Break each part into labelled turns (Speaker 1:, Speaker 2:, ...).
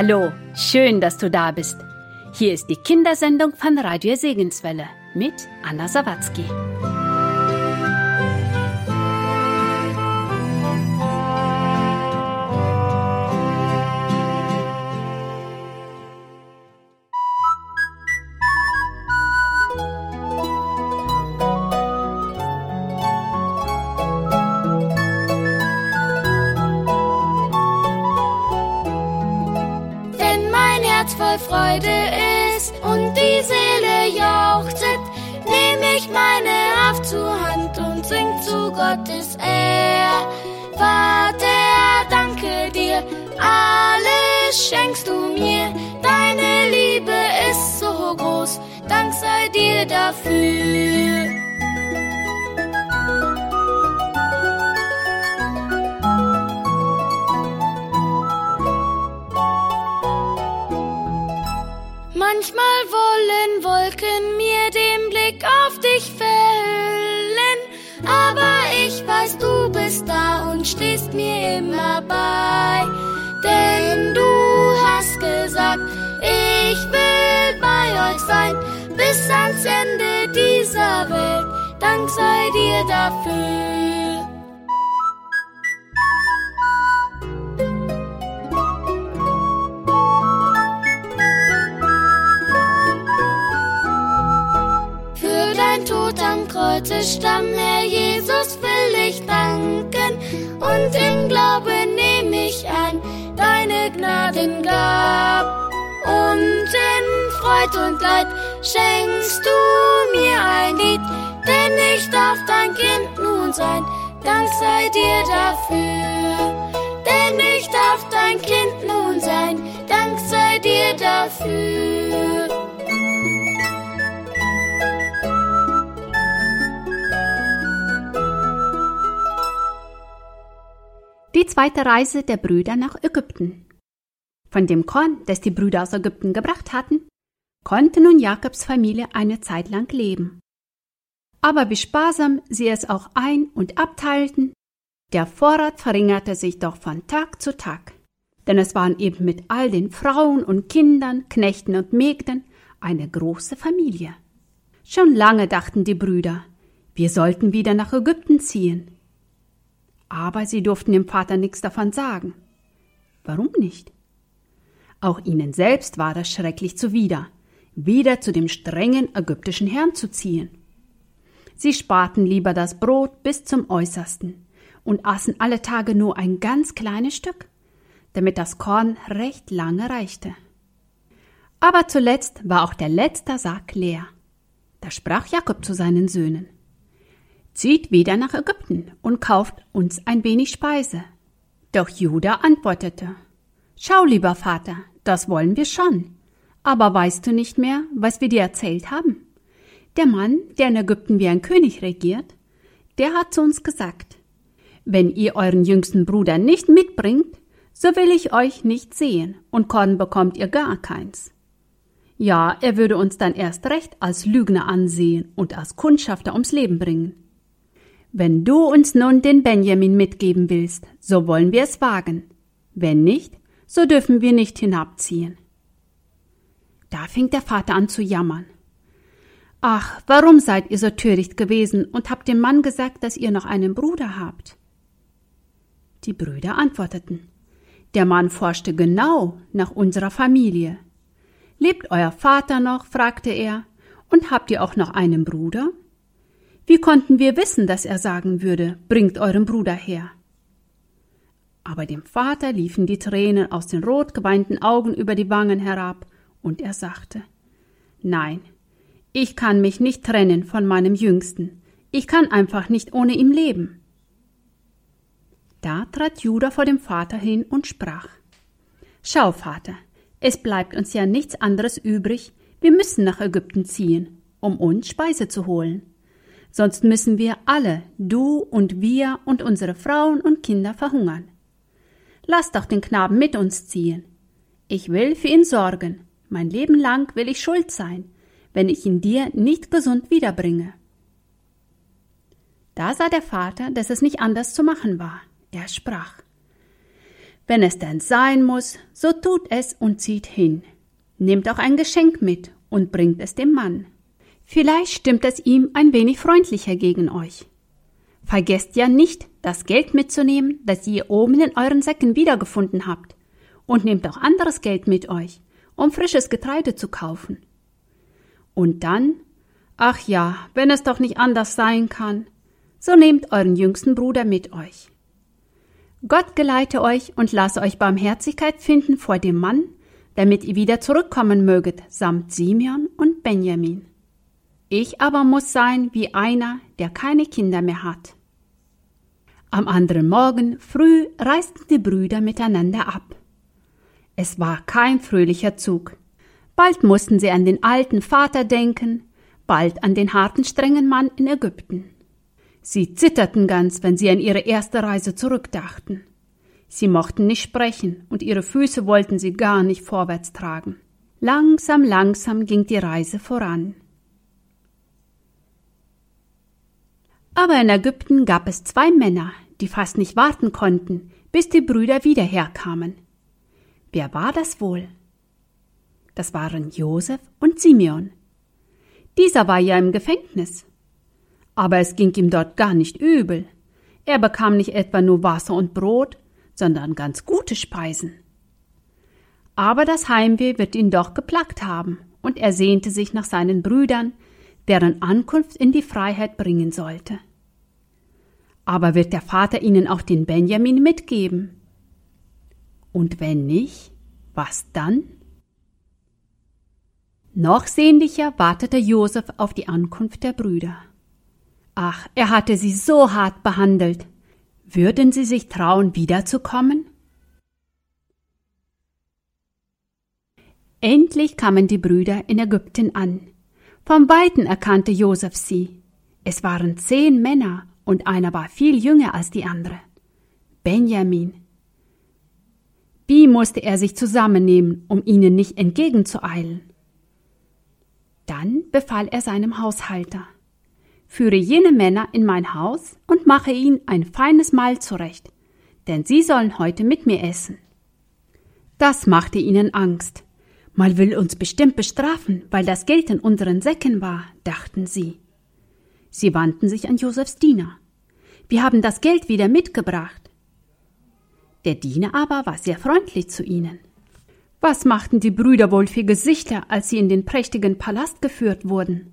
Speaker 1: Hallo, schön, dass du da bist. Hier ist die Kindersendung von Radio Segenswelle mit Anna Sawatzki.
Speaker 2: Schenkst du mir, deine Liebe ist so groß, Dank sei dir dafür. Manchmal wollen Wolken mir den Blick auf dich verhüllen, aber ich weiß, du bist da und stehst mir immer bei. Euch sein, bis ans Ende dieser Welt. Dank sei dir dafür. Kreuze stamm, Herr Jesus, will ich danken und im Glauben nehme ich an deine Gnaden gab. Und Freud und Leid schenkst du mir ein Lied, denn ich darf dein Kind nun sein, Dank sei dir dafür. Denn ich darf dein Kind nun sein, Dank sei dir dafür.
Speaker 1: Die zweite Reise der Brüder nach Ägypten. Von dem Korn, das die Brüder aus Ägypten gebracht hatten, konnte nun Jakobs Familie eine Zeit lang leben. Aber wie sparsam sie es auch ein- und abteilten, der Vorrat verringerte sich doch von Tag zu Tag. Denn es waren eben mit all den Frauen und Kindern, Knechten und Mägden eine große Familie. Schon lange dachten die Brüder, wir sollten wieder nach Ägypten ziehen. Aber sie durften dem Vater nichts davon sagen. Warum nicht? Auch ihnen selbst war das schrecklich zuwider, wieder zu dem strengen ägyptischen Herrn zu ziehen. Sie sparten lieber das Brot bis zum äußersten und aßen alle Tage nur ein ganz kleines Stück, damit das Korn recht lange reichte. Aber zuletzt war auch der letzte Sack leer. Da sprach Jakob zu seinen Söhnen zieht wieder nach Ägypten und kauft uns ein wenig Speise. Doch Judah antwortete, Schau, lieber Vater, das wollen wir schon. Aber weißt du nicht mehr, was wir dir erzählt haben? Der Mann, der in Ägypten wie ein König regiert, der hat zu uns gesagt, wenn ihr euren jüngsten Bruder nicht mitbringt, so will ich euch nicht sehen, und Korn bekommt ihr gar keins. Ja, er würde uns dann erst recht als Lügner ansehen und als Kundschafter ums Leben bringen. Wenn du uns nun den Benjamin mitgeben willst, so wollen wir es wagen. Wenn nicht, so dürfen wir nicht hinabziehen. Da fing der Vater an zu jammern. Ach, warum seid ihr so töricht gewesen und habt dem Mann gesagt, dass ihr noch einen Bruder habt? Die Brüder antworteten. Der Mann forschte genau nach unserer Familie. Lebt euer Vater noch? fragte er. Und habt ihr auch noch einen Bruder? Wie konnten wir wissen, dass er sagen würde, bringt euren Bruder her? Aber dem Vater liefen die Tränen aus den rot geweinten Augen über die Wangen herab, und er sagte Nein, ich kann mich nicht trennen von meinem Jüngsten, ich kann einfach nicht ohne ihm leben. Da trat Judah vor dem Vater hin und sprach Schau, Vater, es bleibt uns ja nichts anderes übrig, wir müssen nach Ägypten ziehen, um uns Speise zu holen sonst müssen wir alle, du und wir und unsere Frauen und Kinder verhungern. Lass doch den Knaben mit uns ziehen. Ich will für ihn sorgen. Mein Leben lang will ich schuld sein, wenn ich ihn dir nicht gesund wiederbringe. Da sah der Vater, dass es nicht anders zu machen war. Er sprach Wenn es denn sein muss, so tut es und zieht hin. Nehmt auch ein Geschenk mit und bringt es dem Mann. Vielleicht stimmt es ihm ein wenig freundlicher gegen euch. Vergesst ja nicht, das Geld mitzunehmen, das ihr oben in euren Säcken wiedergefunden habt. Und nehmt auch anderes Geld mit euch, um frisches Getreide zu kaufen. Und dann, ach ja, wenn es doch nicht anders sein kann, so nehmt euren jüngsten Bruder mit euch. Gott geleite euch und lasse euch Barmherzigkeit finden vor dem Mann, damit ihr wieder zurückkommen möget, samt Simeon und Benjamin. Ich aber muss sein wie einer, der keine Kinder mehr hat. Am anderen Morgen früh reisten die Brüder miteinander ab. Es war kein fröhlicher Zug. Bald mussten sie an den alten Vater denken, bald an den harten, strengen Mann in Ägypten. Sie zitterten ganz, wenn sie an ihre erste Reise zurückdachten. Sie mochten nicht sprechen und ihre Füße wollten sie gar nicht vorwärts tragen. Langsam, langsam ging die Reise voran. Aber in Ägypten gab es zwei Männer, die fast nicht warten konnten, bis die Brüder wieder herkamen. Wer war das wohl? Das waren Josef und Simeon. Dieser war ja im Gefängnis. Aber es ging ihm dort gar nicht übel. Er bekam nicht etwa nur Wasser und Brot, sondern ganz gute Speisen. Aber das Heimweh wird ihn doch geplagt haben, und er sehnte sich nach seinen Brüdern, deren Ankunft in die Freiheit bringen sollte. Aber wird der Vater ihnen auch den Benjamin mitgeben? Und wenn nicht, was dann? Noch sehnlicher wartete Josef auf die Ankunft der Brüder. Ach, er hatte sie so hart behandelt. Würden sie sich trauen, wiederzukommen? Endlich kamen die Brüder in Ägypten an. Vom Weiten erkannte Josef sie. Es waren zehn Männer und einer war viel jünger als die andere. Benjamin. Wie musste er sich zusammennehmen, um ihnen nicht entgegenzueilen? Dann befahl er seinem Haushalter Führe jene Männer in mein Haus und mache ihnen ein feines Mahl zurecht, denn sie sollen heute mit mir essen. Das machte ihnen Angst. Mal will uns bestimmt bestrafen, weil das Geld in unseren Säcken war, dachten sie. Sie wandten sich an Josefs Diener. Wir haben das Geld wieder mitgebracht. Der Diener aber war sehr freundlich zu ihnen. Was machten die Brüder wohl für Gesichter, als sie in den prächtigen Palast geführt wurden?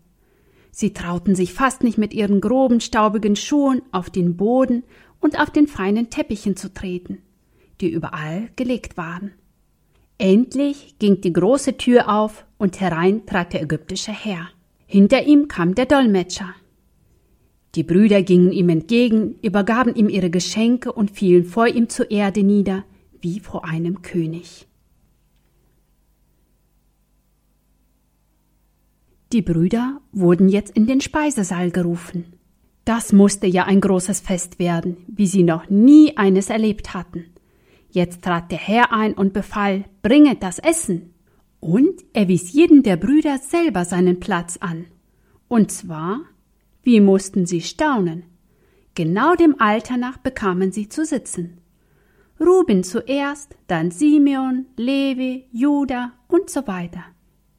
Speaker 1: Sie trauten sich fast nicht mit ihren groben, staubigen Schuhen auf den Boden und auf den feinen Teppichen zu treten, die überall gelegt waren. Endlich ging die große Tür auf und herein trat der ägyptische Herr. Hinter ihm kam der Dolmetscher. Die Brüder gingen ihm entgegen, übergaben ihm ihre Geschenke und fielen vor ihm zur Erde nieder, wie vor einem König. Die Brüder wurden jetzt in den Speisesaal gerufen. Das musste ja ein großes Fest werden, wie sie noch nie eines erlebt hatten. Jetzt trat der Herr ein und befahl, bringet das Essen. Und er wies jeden der Brüder selber seinen Platz an. Und zwar wie mussten sie staunen? Genau dem Alter nach bekamen sie zu sitzen. Ruben zuerst, dann Simeon, Levi, Judah und so weiter,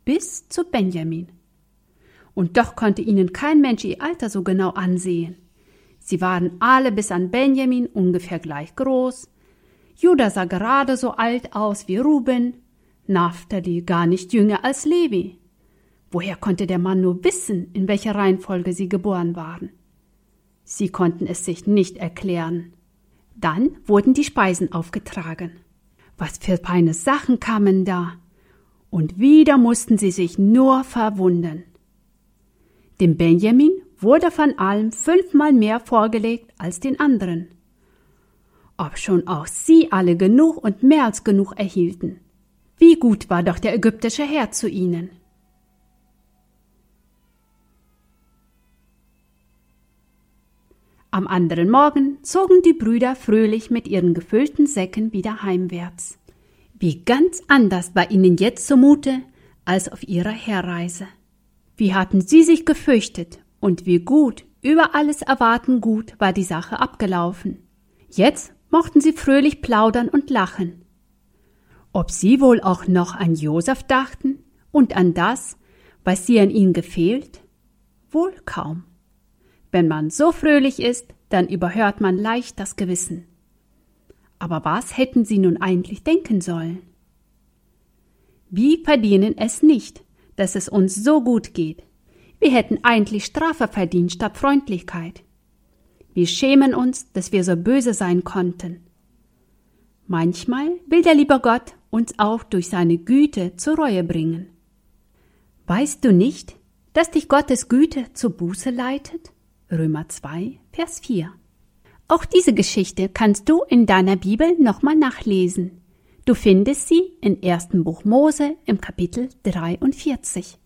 Speaker 1: bis zu Benjamin. Und doch konnte ihnen kein Mensch ihr Alter so genau ansehen. Sie waren alle bis an Benjamin ungefähr gleich groß. Judah sah gerade so alt aus wie Ruben, Naphtali gar nicht jünger als Levi. Woher konnte der Mann nur wissen, in welcher Reihenfolge sie geboren waren? Sie konnten es sich nicht erklären. Dann wurden die Speisen aufgetragen. Was für feine Sachen kamen da. Und wieder mussten sie sich nur verwundern. Dem Benjamin wurde von allem fünfmal mehr vorgelegt als den anderen. Ob schon auch sie alle genug und mehr als genug erhielten. Wie gut war doch der ägyptische Herr zu ihnen. Am anderen Morgen zogen die Brüder fröhlich mit ihren gefüllten Säcken wieder heimwärts. Wie ganz anders war ihnen jetzt zumute als auf ihrer Herreise. Wie hatten sie sich gefürchtet und wie gut, über alles erwarten gut war die Sache abgelaufen. Jetzt
Speaker 2: mochten sie fröhlich plaudern und lachen. Ob sie wohl auch noch an Josef dachten und an das, was sie an ihn gefehlt? Wohl kaum. Wenn man so fröhlich ist, dann überhört man leicht das Gewissen. Aber was hätten sie nun eigentlich denken sollen? Wir verdienen es nicht, dass es uns so gut geht. Wir hätten eigentlich Strafe verdient statt Freundlichkeit. Wir schämen uns, dass wir so böse sein konnten. Manchmal will der liebe Gott uns auch durch seine Güte zur Reue bringen. Weißt du nicht, dass dich Gottes Güte zur Buße leitet? Römer 2, Vers 4. Auch diese Geschichte kannst du in deiner Bibel nochmal nachlesen. Du findest sie im ersten Buch Mose im Kapitel 43.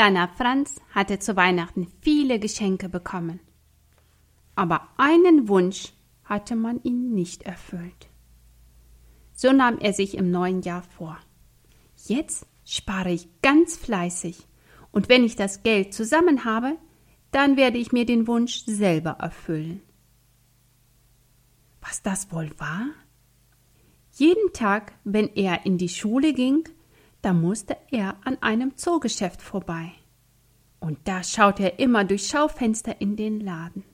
Speaker 2: kleiner Franz hatte zu Weihnachten viele Geschenke bekommen. Aber einen Wunsch hatte man ihm nicht erfüllt. So nahm er sich im neuen Jahr vor. Jetzt spare ich ganz fleißig, und wenn ich das Geld zusammen habe, dann werde ich mir den Wunsch selber erfüllen. Was das wohl war? Jeden Tag, wenn er in die Schule ging, da musste er an einem Zoogeschäft vorbei. Und da schaute er immer durch Schaufenster in den Laden.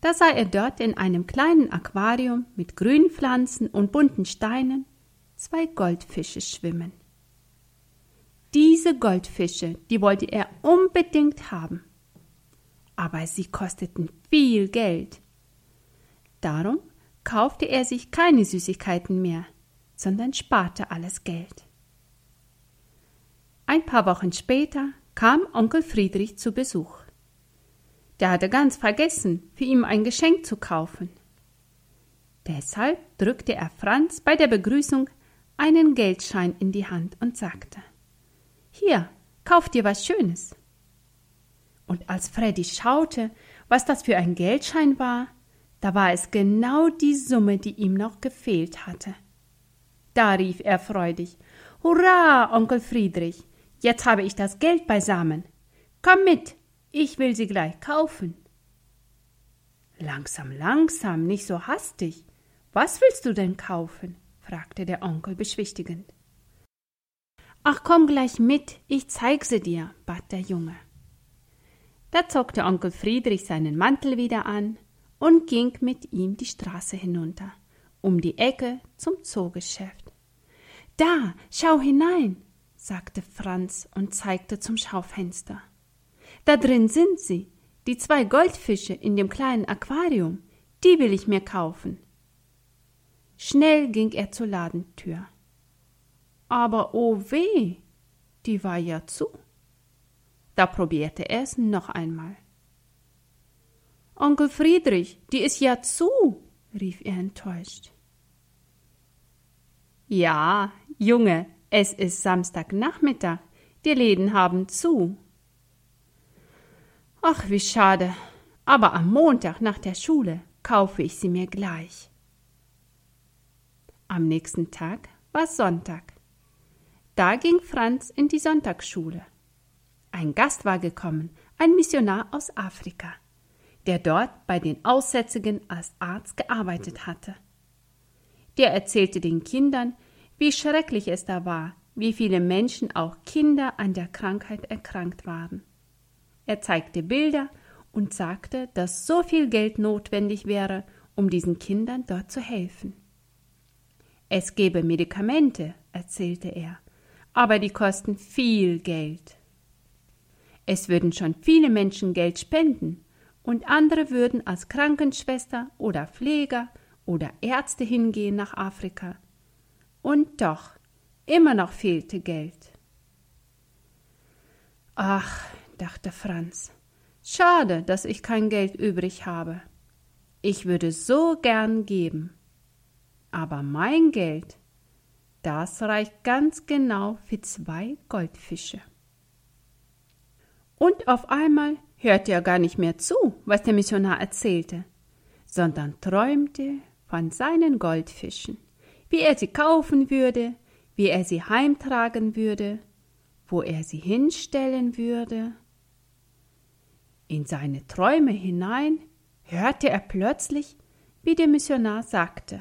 Speaker 2: Da sah er dort in einem kleinen Aquarium mit grünen Pflanzen und bunten Steinen zwei Goldfische schwimmen. Diese Goldfische, die wollte er unbedingt haben. Aber sie kosteten viel Geld. Darum
Speaker 1: kaufte er sich keine Süßigkeiten mehr, sondern sparte alles Geld. Ein paar Wochen später kam Onkel Friedrich zu Besuch. Der hatte ganz vergessen, für ihn ein Geschenk zu kaufen. Deshalb drückte er Franz bei der Begrüßung einen Geldschein in die Hand und sagte Hier, kauf dir was Schönes. Und als Freddy schaute, was das für ein Geldschein war, da war es genau die Summe, die ihm noch gefehlt hatte. Da rief er freudig Hurra, Onkel Friedrich, jetzt habe ich das Geld beisammen. Komm mit, ich will sie gleich kaufen. Langsam, langsam, nicht so hastig. Was willst du denn kaufen? fragte der Onkel beschwichtigend. Ach, komm gleich mit, ich zeig sie dir, bat der Junge. Da zog der Onkel Friedrich seinen Mantel wieder an und ging mit ihm die Straße hinunter, um die Ecke zum Zoogeschäft. Da, schau hinein, sagte Franz und zeigte zum Schaufenster. Da drin sind sie, die zwei Goldfische in dem kleinen Aquarium, die will ich mir kaufen. Schnell ging er zur Ladentür. Aber oh weh, die war ja zu. Da probierte er es noch einmal. Onkel Friedrich, die ist ja zu, rief er enttäuscht. Ja, Junge, es ist Samstagnachmittag, die Läden haben zu. Ach, wie schade, aber am Montag nach der Schule kaufe ich sie mir gleich. Am nächsten Tag war Sonntag. Da ging Franz in die Sonntagsschule. Ein Gast war gekommen, ein Missionar aus Afrika, der dort bei den Aussätzigen als Arzt gearbeitet hatte. Der erzählte den Kindern, wie schrecklich es da war, wie viele Menschen, auch Kinder, an der Krankheit erkrankt waren. Er zeigte Bilder und sagte, dass so viel Geld notwendig wäre, um diesen Kindern dort zu helfen. Es gebe Medikamente, erzählte er, aber die kosten viel Geld. Es würden schon viele Menschen Geld spenden und andere würden als Krankenschwester oder Pfleger oder Ärzte hingehen nach Afrika. Und doch, immer noch fehlte Geld. Ach, dachte Franz, schade, dass ich kein Geld übrig habe. Ich würde so gern geben. Aber mein Geld, das reicht ganz genau für zwei Goldfische. Und auf einmal hörte er gar nicht mehr zu, was der Missionar erzählte, sondern träumte von seinen Goldfischen, wie er sie kaufen würde, wie er sie heimtragen würde, wo er sie hinstellen würde. In seine Träume hinein hörte er plötzlich, wie der Missionar sagte.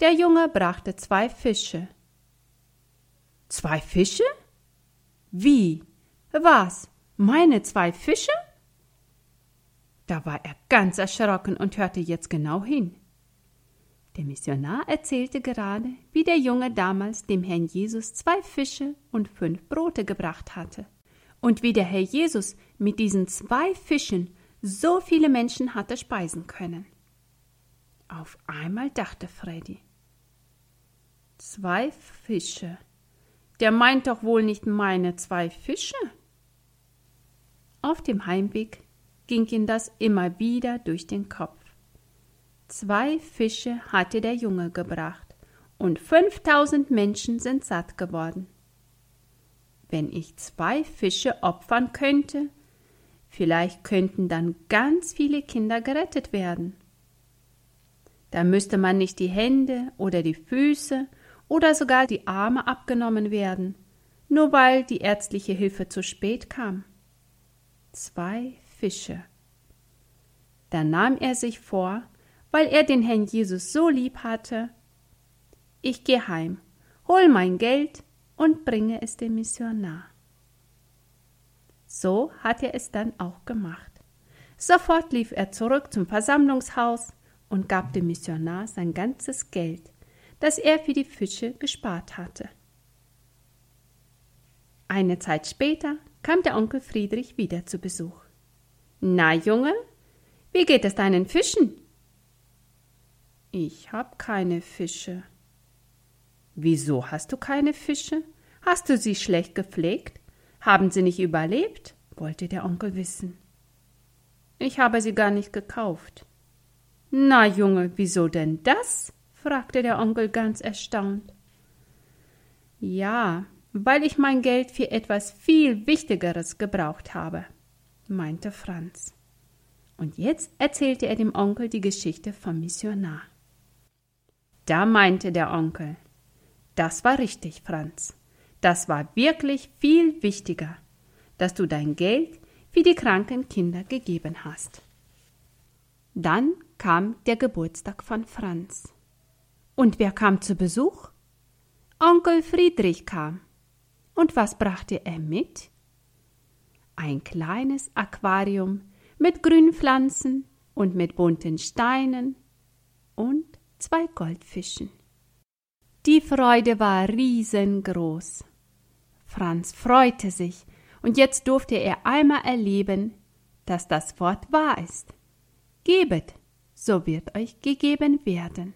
Speaker 1: Der Junge brachte zwei Fische. Zwei Fische? Wie? Was? Meine zwei Fische? Da war er ganz erschrocken und hörte jetzt genau hin. Der Missionar erzählte gerade, wie der Junge damals dem Herrn Jesus zwei Fische und fünf Brote gebracht hatte und wie der Herr Jesus mit diesen zwei Fischen so viele Menschen hatte speisen können. Auf einmal dachte Freddy, zwei Fische. Der meint doch wohl nicht meine zwei Fische? Auf dem Heimweg ging ihm das immer wieder durch den Kopf. Zwei Fische hatte der Junge gebracht, und fünftausend Menschen sind satt geworden. Wenn ich zwei Fische opfern könnte, vielleicht könnten dann ganz viele Kinder gerettet werden. Da müsste man nicht die Hände oder die Füße oder sogar die Arme abgenommen werden, nur weil die ärztliche Hilfe zu spät kam zwei Fische. Da nahm er sich vor, weil er den Herrn Jesus so lieb hatte, ich gehe heim, hol mein Geld und bringe es dem Missionar. So hat er es dann auch gemacht. Sofort lief er zurück zum Versammlungshaus und gab dem Missionar sein ganzes Geld, das er für die Fische gespart hatte. Eine Zeit später kam der Onkel Friedrich wieder zu Besuch. Na, Junge, wie geht es deinen Fischen?
Speaker 2: Ich hab keine Fische. Wieso hast du keine Fische? Hast du sie schlecht gepflegt? Haben sie nicht überlebt? wollte der Onkel wissen. Ich habe sie gar nicht gekauft. Na, Junge, wieso denn das? fragte der Onkel ganz erstaunt. Ja, weil ich mein Geld für etwas viel Wichtigeres gebraucht habe, meinte Franz. Und jetzt erzählte er dem Onkel die Geschichte vom Missionar. Da meinte der Onkel, das war richtig, Franz. Das war wirklich viel wichtiger, dass du dein Geld für die kranken Kinder gegeben hast. Dann kam der Geburtstag von Franz. Und wer kam zu Besuch? Onkel Friedrich kam. Und was brachte er mit? Ein kleines Aquarium mit Grünpflanzen und mit bunten Steinen und zwei Goldfischen. Die Freude war riesengroß. Franz freute sich, und jetzt durfte er einmal erleben, dass das Wort wahr ist. Gebet, so wird euch gegeben werden.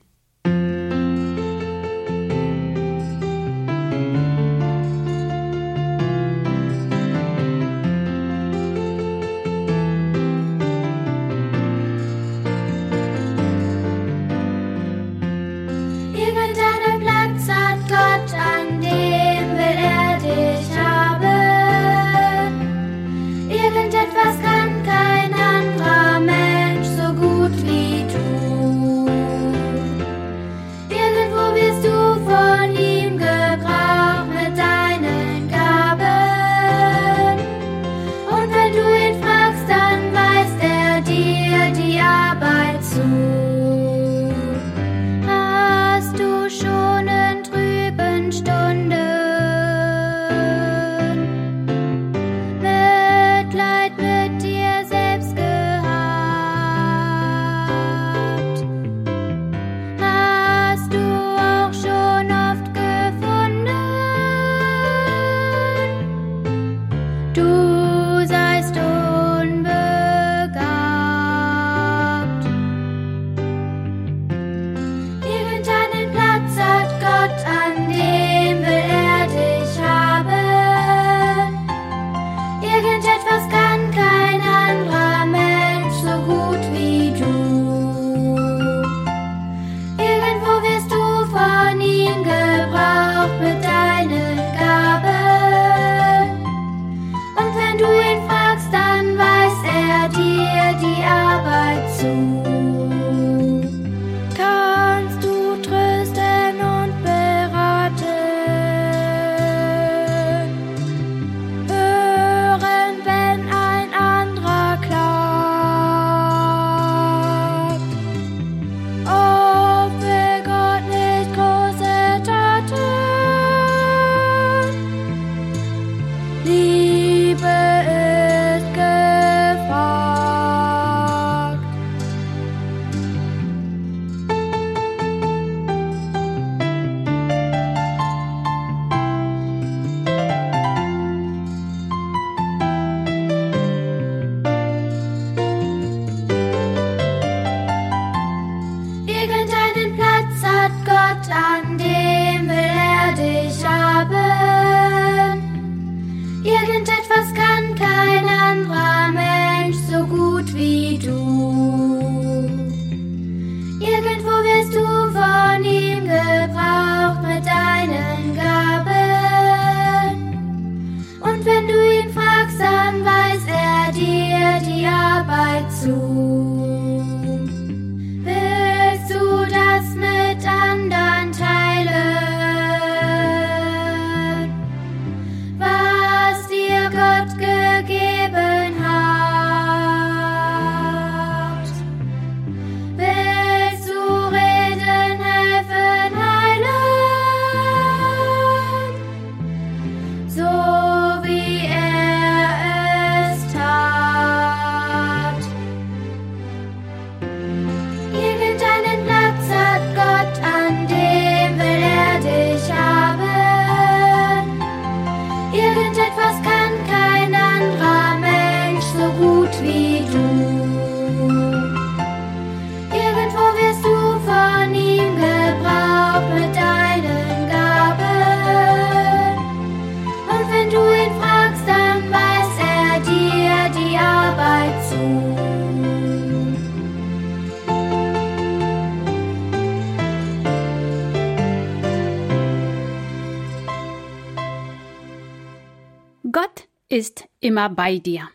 Speaker 1: Ist immer bei dir.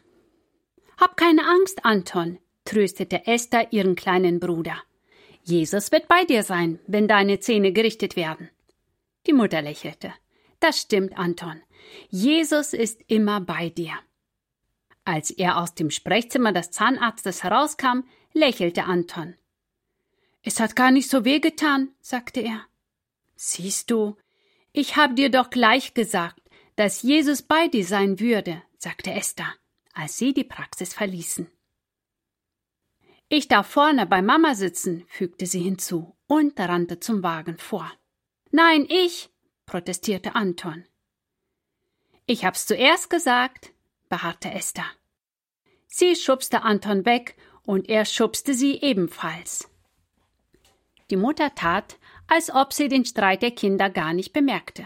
Speaker 1: Hab keine Angst, Anton, tröstete Esther ihren kleinen Bruder. Jesus wird bei dir sein, wenn deine Zähne gerichtet werden. Die Mutter lächelte. Das stimmt, Anton. Jesus ist immer bei dir. Als er aus dem Sprechzimmer des Zahnarztes herauskam, lächelte Anton. Es hat gar nicht so weh getan, sagte er. Siehst du, ich hab dir doch gleich gesagt, dass Jesus bei dir sein würde, sagte Esther, als sie die Praxis verließen. Ich darf vorne bei Mama sitzen, fügte sie hinzu und rannte zum Wagen vor. Nein, ich, protestierte Anton. Ich hab's zuerst gesagt, beharrte Esther. Sie schubste Anton weg und er schubste sie ebenfalls. Die Mutter tat, als ob sie den Streit der Kinder gar nicht bemerkte.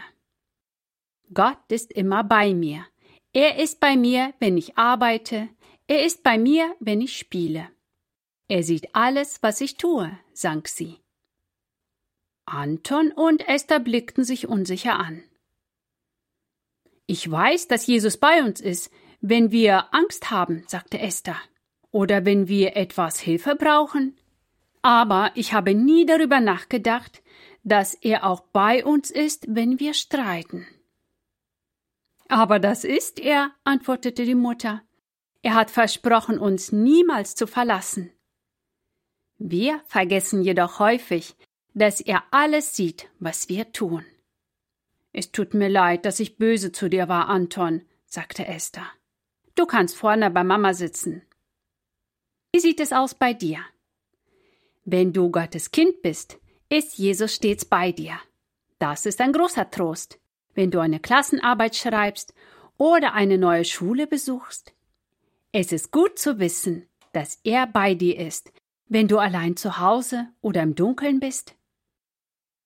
Speaker 1: Gott ist immer bei mir. Er ist bei mir, wenn ich arbeite. Er ist bei mir, wenn ich spiele. Er sieht alles, was ich tue, sang sie. Anton und Esther blickten sich unsicher an. Ich weiß, dass Jesus bei uns ist, wenn wir Angst haben, sagte Esther, oder wenn wir etwas Hilfe brauchen. Aber ich habe nie darüber nachgedacht, dass er auch bei uns ist, wenn wir streiten. Aber das ist er, antwortete die Mutter. Er hat versprochen, uns niemals zu verlassen. Wir vergessen jedoch häufig, dass er alles sieht, was wir tun. Es tut mir leid, dass ich böse zu dir war, Anton, sagte Esther. Du kannst vorne bei Mama sitzen. Wie sieht es aus bei dir? Wenn du Gottes Kind bist, ist Jesus stets bei dir. Das ist ein großer Trost, wenn du eine Klassenarbeit schreibst oder eine neue Schule besuchst. Es ist gut zu wissen, dass er bei dir ist, wenn du allein zu Hause oder im Dunkeln bist?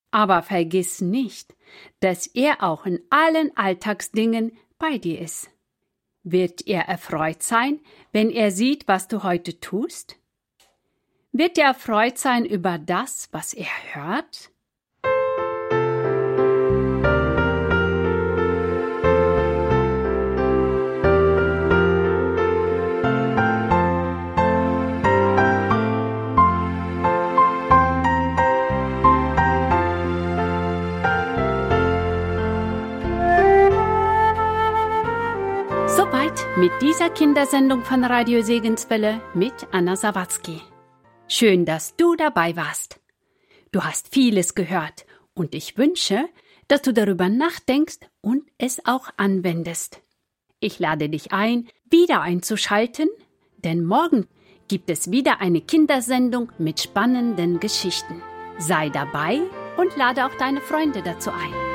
Speaker 1: Aber vergiss nicht, dass er auch in allen Alltagsdingen bei dir ist. Wird er erfreut sein, wenn er sieht, was du heute tust? Wird er erfreut sein über das, was er hört? Mit dieser Kindersendung von Radio Segenswelle mit Anna Sawatzki. Schön, dass du dabei warst. Du hast vieles gehört und ich wünsche, dass du darüber nachdenkst und es auch anwendest. Ich lade dich ein, wieder einzuschalten, denn morgen gibt es wieder eine Kindersendung mit spannenden Geschichten. Sei dabei und lade auch deine Freunde dazu ein.